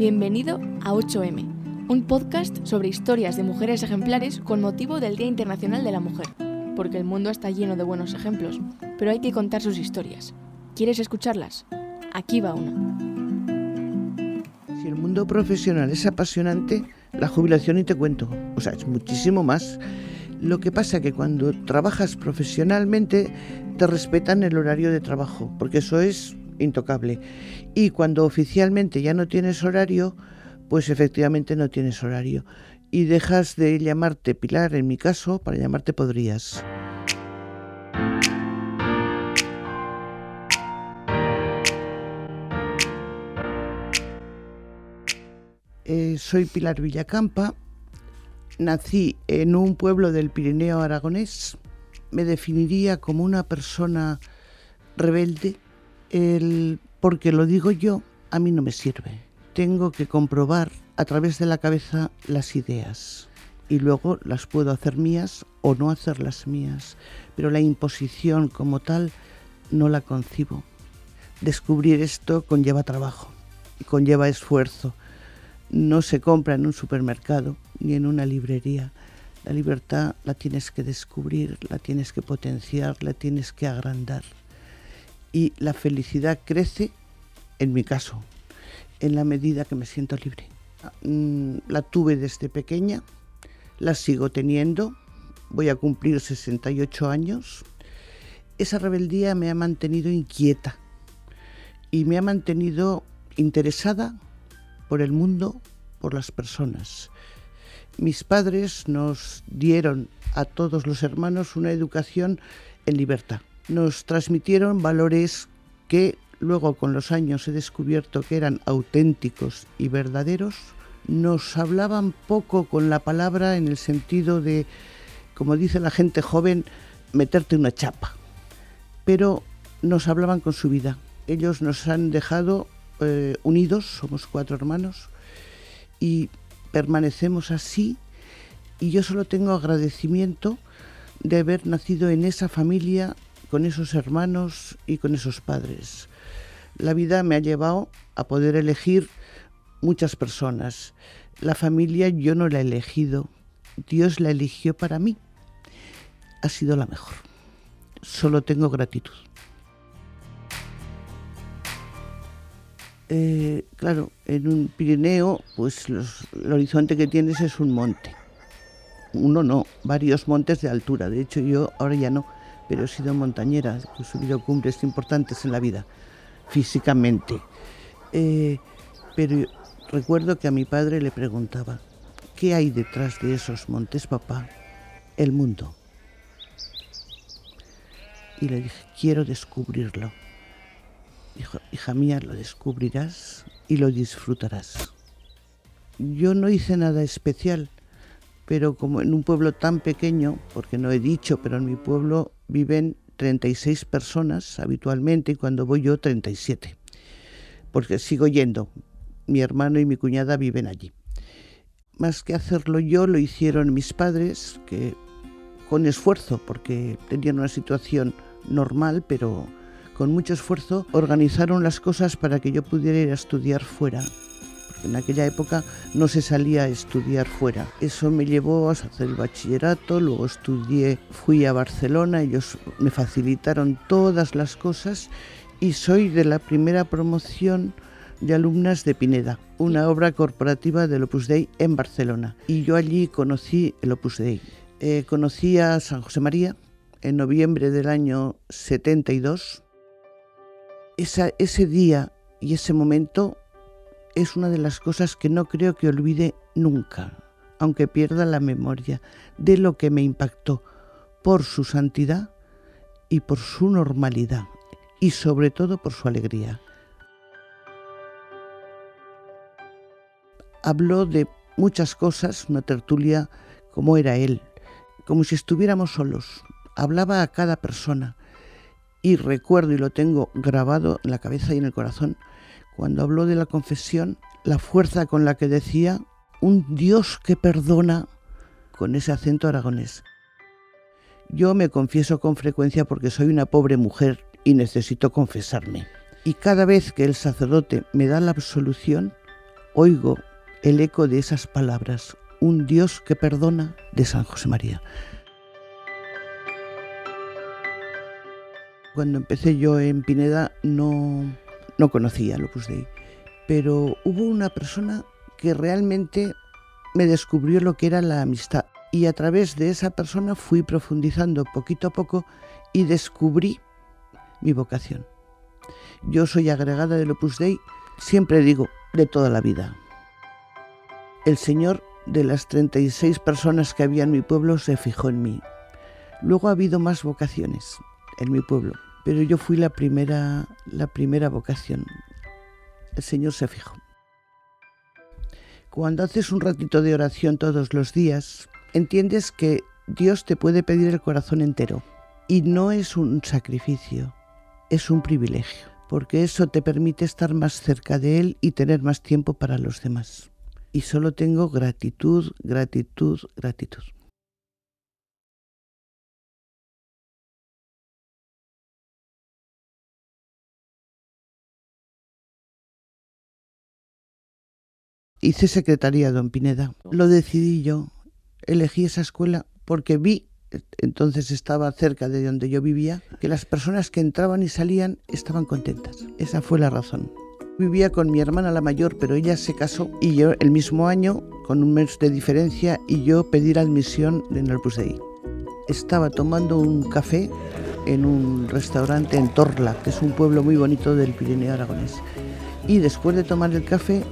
Bienvenido a 8M, un podcast sobre historias de mujeres ejemplares con motivo del Día Internacional de la Mujer, porque el mundo está lleno de buenos ejemplos, pero hay que contar sus historias. ¿Quieres escucharlas? Aquí va una. Si el mundo profesional es apasionante, la jubilación y te cuento, o sea, es muchísimo más. Lo que pasa que cuando trabajas profesionalmente te respetan el horario de trabajo, porque eso es intocable. Y cuando oficialmente ya no tienes horario, pues efectivamente no tienes horario. Y dejas de llamarte Pilar, en mi caso, para llamarte Podrías. Eh, soy Pilar Villacampa, nací en un pueblo del Pirineo aragonés, me definiría como una persona rebelde, el porque lo digo yo, a mí no me sirve. Tengo que comprobar a través de la cabeza las ideas y luego las puedo hacer mías o no hacerlas mías, pero la imposición como tal no la concibo. Descubrir esto conlleva trabajo y conlleva esfuerzo. No se compra en un supermercado ni en una librería. La libertad la tienes que descubrir, la tienes que potenciar, la tienes que agrandar y la felicidad crece, en mi caso, en la medida que me siento libre. Mm, la tuve desde pequeña, la sigo teniendo, voy a cumplir 68 años. Esa rebeldía me ha mantenido inquieta y me ha mantenido interesada por el mundo, por las personas. Mis padres nos dieron a todos los hermanos una educación en libertad nos transmitieron valores que luego con los años he descubierto que eran auténticos y verdaderos, nos hablaban poco con la palabra en el sentido de, como dice la gente joven, meterte una chapa, pero nos hablaban con su vida. Ellos nos han dejado eh, unidos, somos cuatro hermanos, y permanecemos así, y yo solo tengo agradecimiento de haber nacido en esa familia con esos hermanos y con esos padres. La vida me ha llevado a poder elegir muchas personas. La familia yo no la he elegido, Dios la eligió para mí. Ha sido la mejor. Solo tengo gratitud. Eh, claro, en un Pirineo, pues el horizonte que tienes es un monte. Uno no, varios montes de altura. De hecho, yo ahora ya no pero he sido montañera, he subido cumbres importantes en la vida, físicamente. Eh, pero recuerdo que a mi padre le preguntaba, ¿qué hay detrás de esos montes, papá? El mundo. Y le dije, quiero descubrirlo. Hija mía, lo descubrirás y lo disfrutarás. Yo no hice nada especial, pero como en un pueblo tan pequeño, porque no he dicho, pero en mi pueblo viven 36 personas habitualmente y cuando voy yo 37, porque sigo yendo. Mi hermano y mi cuñada viven allí. Más que hacerlo yo, lo hicieron mis padres, que con esfuerzo, porque tenían una situación normal, pero con mucho esfuerzo, organizaron las cosas para que yo pudiera ir a estudiar fuera en aquella época no se salía a estudiar fuera. Eso me llevó a hacer el bachillerato, luego estudié, fui a Barcelona, ellos me facilitaron todas las cosas y soy de la primera promoción de alumnas de Pineda, una obra corporativa del Opus Dei en Barcelona. Y yo allí conocí el Opus Dei. Eh, conocí a San José María en noviembre del año 72. ese día y ese momento es una de las cosas que no creo que olvide nunca, aunque pierda la memoria, de lo que me impactó por su santidad y por su normalidad, y sobre todo por su alegría. Habló de muchas cosas, una tertulia como era él, como si estuviéramos solos. Hablaba a cada persona y recuerdo y lo tengo grabado en la cabeza y en el corazón cuando habló de la confesión, la fuerza con la que decía un Dios que perdona con ese acento aragonés. Yo me confieso con frecuencia porque soy una pobre mujer y necesito confesarme. Y cada vez que el sacerdote me da la absolución, oigo el eco de esas palabras, un Dios que perdona de San José María. Cuando empecé yo en Pineda no, no conocía el Opus Dei, pero hubo una persona que realmente me descubrió lo que era la amistad y a través de esa persona fui profundizando poquito a poco y descubrí mi vocación. Yo soy agregada del Opus Dei, siempre digo, de toda la vida. El Señor de las 36 personas que había en mi pueblo se fijó en mí. Luego ha habido más vocaciones en mi pueblo, pero yo fui la primera, la primera vocación. El Señor se fijó. Cuando haces un ratito de oración todos los días, entiendes que Dios te puede pedir el corazón entero y no es un sacrificio, es un privilegio, porque eso te permite estar más cerca de Él y tener más tiempo para los demás. Y solo tengo gratitud, gratitud, gratitud. Hice secretaría, don Pineda. Lo decidí yo. Elegí esa escuela porque vi, entonces estaba cerca de donde yo vivía, que las personas que entraban y salían estaban contentas. Esa fue la razón. Vivía con mi hermana la mayor, pero ella se casó y yo el mismo año, con un mes de diferencia, y yo pedí la admisión en el Dei. Estaba tomando un café en un restaurante en Torla, que es un pueblo muy bonito del Pirineo aragonés. Y después de tomar el café,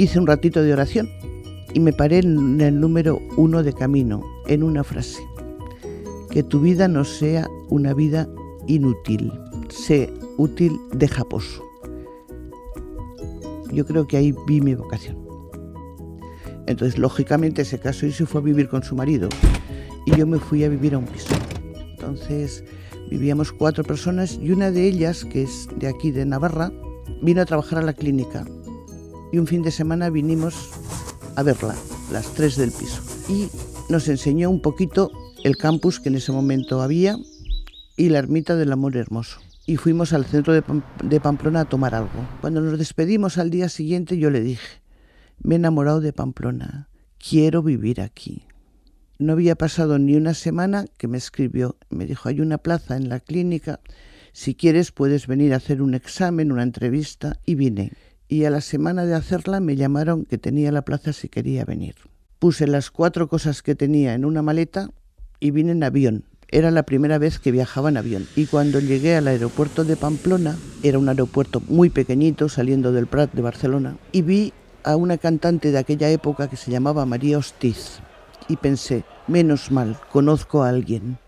hice un ratito de oración y me paré en el número uno de camino, en una frase. Que tu vida no sea una vida inútil, sé útil de japoso. Yo creo que ahí vi mi vocación. Entonces, lógicamente, se casó y se fue a vivir con su marido. Y yo me fui a vivir a un piso. Entonces, vivíamos cuatro personas y una de ellas, que es de aquí, de Navarra, vino a trabajar a la clínica y un fin de semana vinimos a verla, las tres del piso. Y nos enseñó un poquito el campus que en ese momento había y la ermita del amor hermoso. Y fuimos al centro de, Pamplona a tomar algo. Cuando nos despedimos al día siguiente yo le dije, me he enamorado de Pamplona, quiero vivir aquí. No había pasado ni una semana que me escribió, me dijo, hay una plaza en la clínica, si quieres puedes venir a hacer un examen, una entrevista, y vine y a la semana de hacerla me llamaron que tenía la plaza si quería venir. Puse las cuatro cosas que tenía en una maleta y vine en avión. Era la primera vez que viajaba en avión y cuando llegué al aeropuerto de Pamplona, era un aeropuerto muy pequeñito saliendo del Prat de Barcelona, y vi a una cantante de aquella época que se llamaba María Hostiz y pensé, menos mal, conozco a alguien.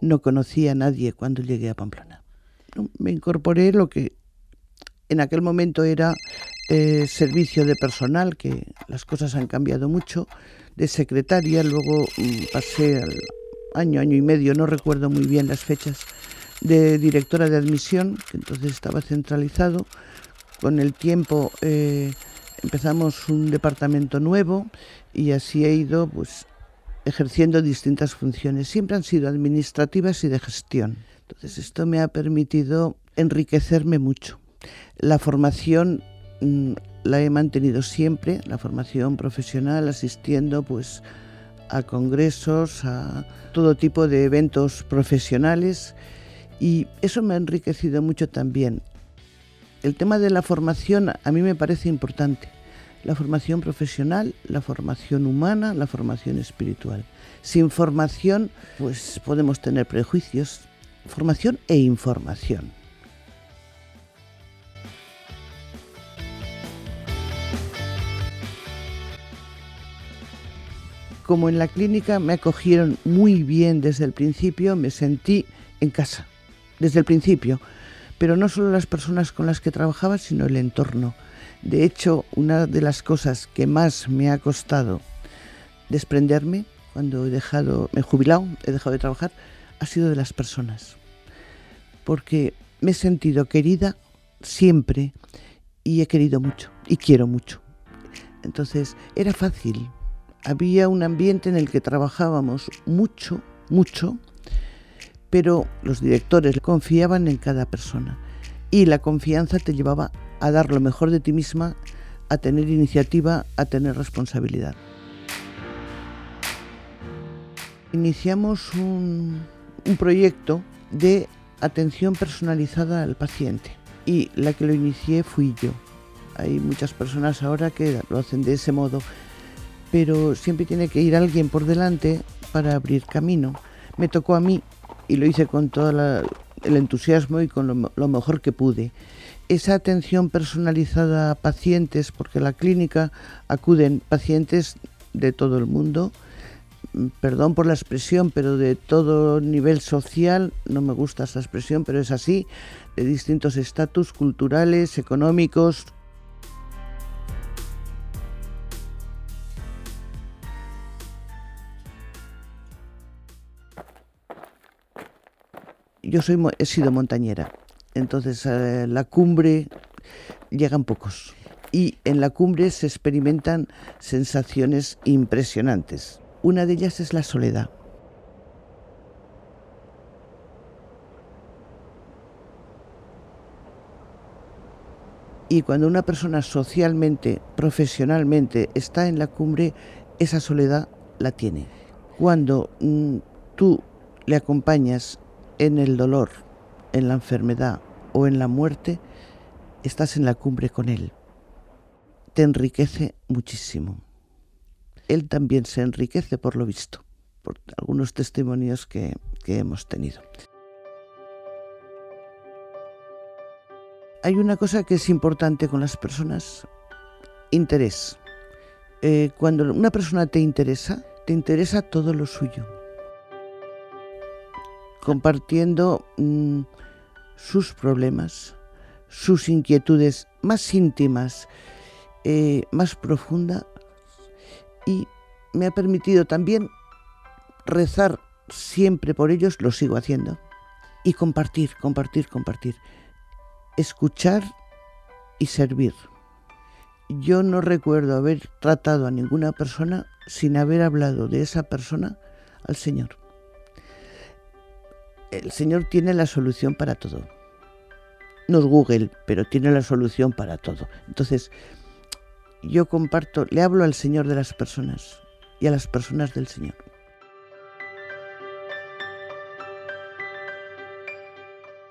No conocía a nadie cuando llegué a Pamplona. Me incorporé lo que en aquel momento era eh, servicio de personal, que las cosas han cambiado mucho, de secretaria, luego mm, pasé al año, año y medio, no recuerdo muy bien las fechas, de directora de admisión, que entonces estaba centralizado. Con el tiempo eh, empezamos un departamento nuevo y así he ido pues ejerciendo distintas funciones. Siempre han sido administrativas y de gestión. Entonces esto me ha permitido enriquecerme mucho. La formación mm, la he mantenido siempre, la formación profesional, asistiendo pues a congresos, a todo tipo de eventos profesionales y eso me ha enriquecido mucho también. El tema de la formación a mí me parece importante. La formación profesional, la formación humana, la formación espiritual. Sin formación, pues podemos tener prejuicios. Formación e información. Como en la clínica me acogieron muy bien desde el principio, me sentí en casa, desde el principio. Pero no solo las personas con las que trabajaba, sino el entorno. De hecho, una de las cosas que más me ha costado desprenderme cuando he dejado, me he jubilado, he dejado de trabajar, ha sido de las personas. Porque me he sentido querida siempre y he querido mucho y quiero mucho. Entonces era fácil había un ambiente en el que trabajábamos mucho, mucho, pero los directores confiaban en cada persona y la confianza te llevaba a dar lo mejor de ti misma a tener iniciativa, a tener responsabilidad. Iniciamos un, proyecto de atención personalizada al paciente y la que lo inicié fui yo. Hay muchas personas ahora que lo hacen de ese modo, pero siempre tiene que ir alguien por delante para abrir camino. Me tocó a mí y lo hice con todo el entusiasmo y con lo, mejor que pude. Esa atención personalizada a pacientes, porque la clínica acuden pacientes de todo el mundo, perdón por la expresión, pero de todo nivel social, no me gusta esa expresión, pero es así, de distintos estatus culturales, económicos. Yo soy, he sido montañera, entonces eh, la cumbre llegan pocos y en la cumbre se experimentan sensaciones impresionantes. Una de ellas es la soledad. Y cuando una persona socialmente, profesionalmente está en la cumbre, esa soledad la tiene. Cuando mm, tú le acompañas en el dolor, en la enfermedad o en la muerte, estás en la cumbre con él. Te enriquece muchísimo él también se enriquece por lo visto, por algunos testimonios que, hemos tenido. Hay una cosa que es importante con las personas, interés. Eh, cuando una persona te interesa, te interesa todo lo suyo, compartiendo mm, sus problemas, sus inquietudes más íntimas, eh, más profundas, y me ha permitido también rezar siempre por ellos, lo sigo haciendo, y compartir, compartir, compartir, escuchar y servir. Yo no recuerdo haber tratado a ninguna persona sin haber hablado de esa persona al Señor. El Señor tiene la solución para todo. No es Google, pero tiene la solución para todo. Entonces, yo comparto, le hablo al Señor de las personas y a las personas del Señor.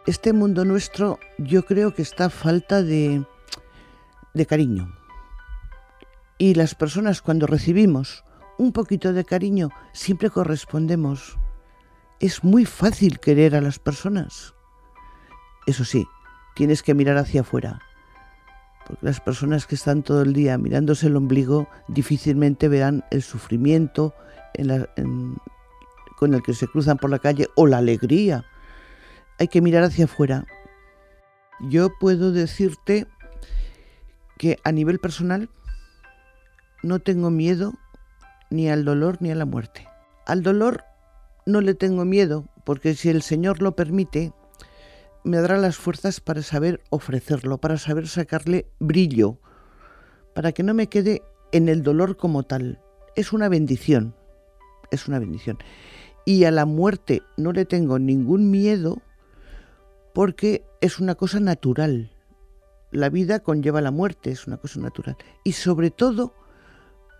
Este mundo nuestro yo creo que está a falta de, de cariño. Y las personas cuando recibimos un poquito de cariño siempre correspondemos. Es muy fácil querer a las personas. Eso sí, tienes que mirar hacia afuera porque las personas que están todo el día mirándose el ombligo difícilmente verán el sufrimiento con el que se cruzan por la calle o la alegría. Hay que mirar hacia afuera. Yo puedo decirte que a nivel personal no tengo miedo ni al dolor ni a la muerte. Al dolor no le tengo miedo porque si el Señor lo permite, me dará las fuerzas para saber ofrecerlo, para saber sacarle brillo, para que no me quede en el dolor como tal. Es una bendición, es una bendición. Y a la muerte no le tengo ningún miedo porque es una cosa natural. La vida conlleva la muerte, es una cosa natural. Y sobre todo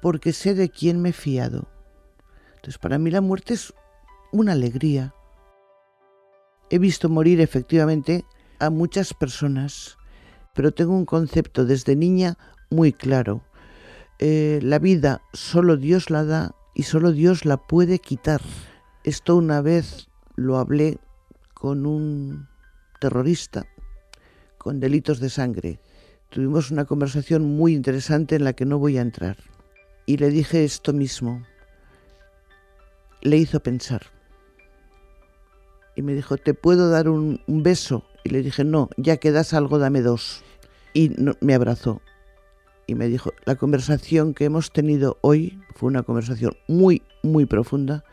porque sé de quién me he fiado. Entonces para mí la muerte es una alegría, He visto morir efectivamente a muchas personas, pero tengo un concepto desde niña muy claro. Eh, la vida solo Dios la da y solo Dios la puede quitar. Esto una vez lo hablé con un terrorista con delitos de sangre. Tuvimos una conversación muy interesante en la que no voy a entrar. Y le dije esto mismo. Le hizo pensar y me dijo, ¿te puedo dar un, beso? Y le dije, no, ya que das algo, dame dos. Y me abrazó y me dijo, la conversación que hemos tenido hoy fue una conversación muy, muy profunda.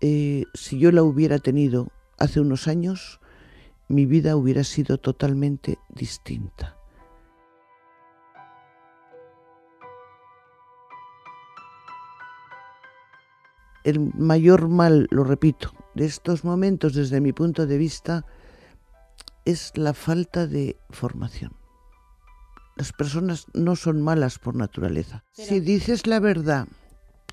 Eh, si yo la hubiera tenido hace unos años, mi vida hubiera sido totalmente distinta. El mayor mal, lo repito, de estos momentos, desde mi punto de vista, es la falta de formación. Las personas no son malas por naturaleza. Si dices la verdad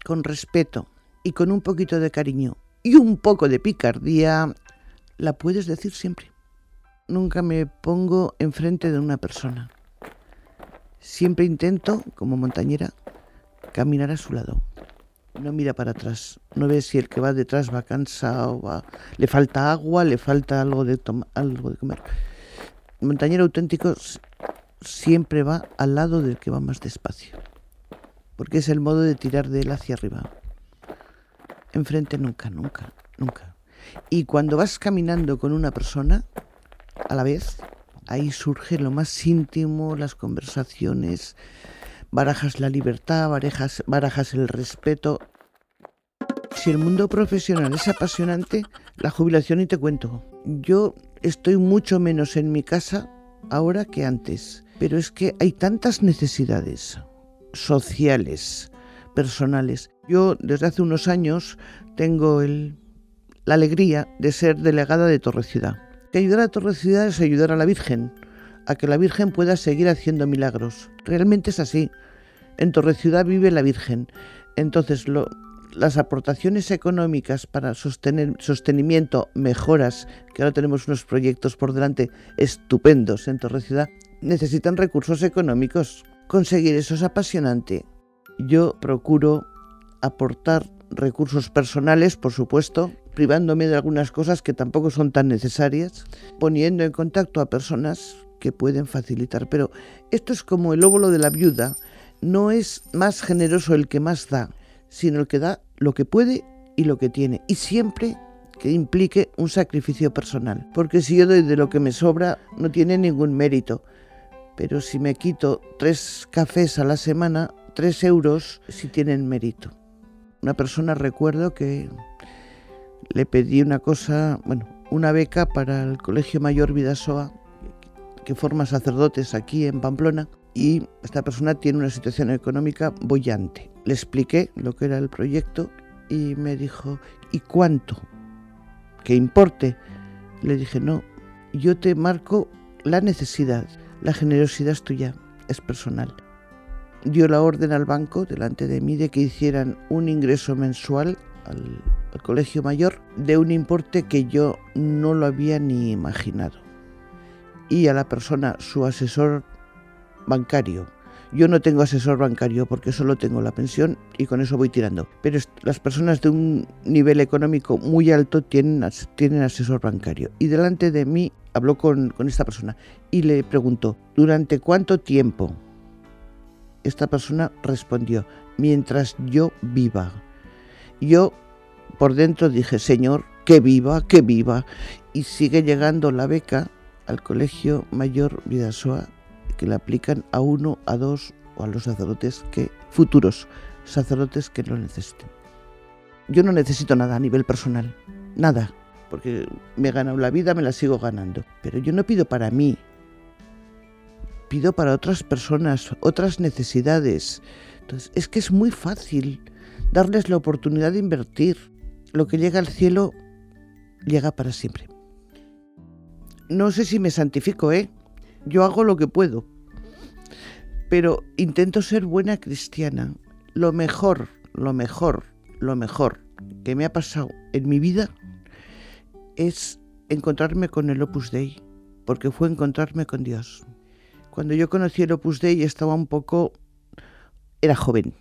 con respeto y con un poquito de cariño y un poco de picardía, la puedes decir siempre. Nunca me pongo enfrente de una persona. Siempre intento, como montañera, caminar a su lado. No mira para atrás. No ve si el que va detrás va cansado, va... le falta agua, le falta algo de, algo de comer. El montañero auténtico siempre va al lado del que va más despacio, porque es el modo de tirar de él hacia arriba. Enfrente nunca, nunca, nunca. Y cuando vas caminando con una persona, a la vez, ahí surge lo más íntimo, las conversaciones, barajas la libertad, barajas, barajas el respeto. Si el mundo profesional es apasionante, la jubilación y te cuento. Yo estoy mucho menos en mi casa ahora que antes. Pero es que hay tantas necesidades sociales, personales. Yo desde hace unos años tengo la alegría de ser delegada de Torre Ciudad. Que ayudar a Torre Ciudad es ayudar a la Virgen, a que la Virgen pueda seguir haciendo milagros. Realmente es así. En Torre Ciudad vive la Virgen. Entonces, las aportaciones económicas para sostener, sostenimiento, mejoras, que ahora tenemos unos proyectos por delante estupendos en Torre Ciudad, necesitan recursos económicos. Conseguir eso es apasionante. Yo procuro aportar recursos personales, por supuesto, privándome de algunas cosas que tampoco son tan necesarias, poniendo en contacto a personas que pueden facilitar. Pero esto es como el óvulo de la viuda. No es más generoso el que más da, sino el que da lo que puede y lo que tiene. Y siempre que implique un sacrificio personal. Porque si yo doy de lo que me sobra, no tiene ningún mérito pero si me quito tres cafés a la semana, tres euros sí tienen mérito. Una persona recuerdo que le pedí una cosa, bueno, una beca para el Colegio Mayor Vidasoa, que forma sacerdotes aquí en Pamplona, y esta persona tiene una situación económica bollante. Le expliqué lo que era el proyecto y me dijo, ¿y cuánto? ¿Qué importe? Le dije, no, yo te marco la necesidad. La generosidad es tuya, es personal. Dio la orden al banco delante de mí de que hicieran un ingreso mensual al, colegio mayor de un importe que yo no lo había ni imaginado. Y a la persona, su asesor bancario, yo no tengo asesor bancario porque solo tengo la pensión y con eso voy tirando. Pero las personas de un nivel económico muy alto tienen, tienen asesor bancario. Y delante de mí habló con, con esta persona y le preguntó, ¿durante cuánto tiempo? Esta persona respondió, mientras yo viva. Yo por dentro dije, Señor, que viva, que viva. Y sigue llegando la beca al Colegio Mayor Vidasoa que le aplican a uno, a dos o a los sacerdotes que futuros sacerdotes que lo necesiten. Yo no necesito nada a nivel personal, nada, porque me he ganado la vida, me la sigo ganando, pero yo no pido para mí. Pido para otras personas, otras necesidades. Entonces, es que es muy fácil darles la oportunidad de invertir. Lo que llega al cielo llega para siempre. No sé si me santifico, ¿eh? Yo hago lo que puedo, pero intento ser buena cristiana. Lo mejor, lo mejor, lo mejor que me ha pasado en mi vida es encontrarme con el Opus Dei, porque fue encontrarme con Dios. Cuando yo conocí el Opus Dei estaba un poco, era joven,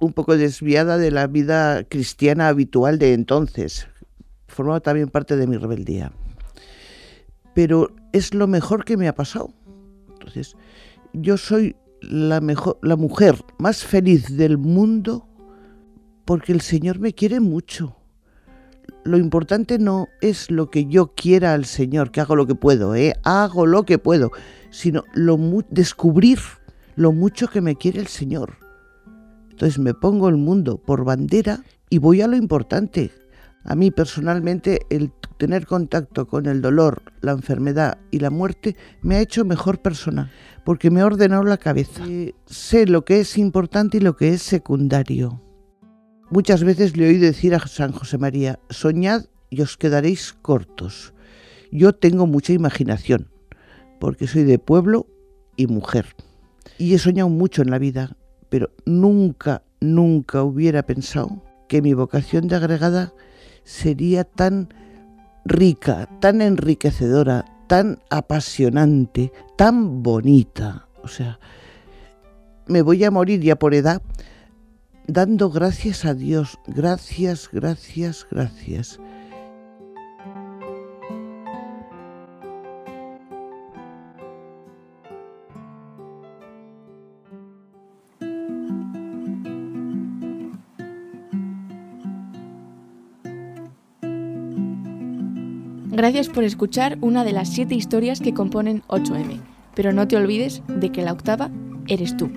un poco desviada de la vida cristiana habitual de entonces. Formaba también parte de mi rebeldía pero es lo mejor que me ha pasado. Entonces, yo soy la, mejor, la mujer más feliz del mundo porque el Señor me quiere mucho. Lo importante no es lo que yo quiera al Señor, que hago lo que puedo, ¿eh? hago lo que puedo, sino lo descubrir lo mucho que me quiere el Señor. Entonces me pongo el mundo por bandera y voy a lo importante. A mí personalmente el tener contacto con el dolor, la enfermedad y la muerte me ha hecho mejor persona, porque me ha ordenado la cabeza. sé lo que es importante y lo que es secundario. Muchas veces le oí decir a San José María, soñad y os quedaréis cortos. Yo tengo mucha imaginación, porque soy de pueblo y mujer. y he soñado mucho en la vida, pero nunca, nunca hubiera pensado que mi vocación de agregada sería tan rica, tan enriquecedora, tan apasionante, tan bonita. O sea, me voy a morir ya por edad dando gracias a Dios, gracias, gracias, gracias. Gracias por escuchar una de las siete historias que componen 8M, pero no te olvides de que la octava eres tú.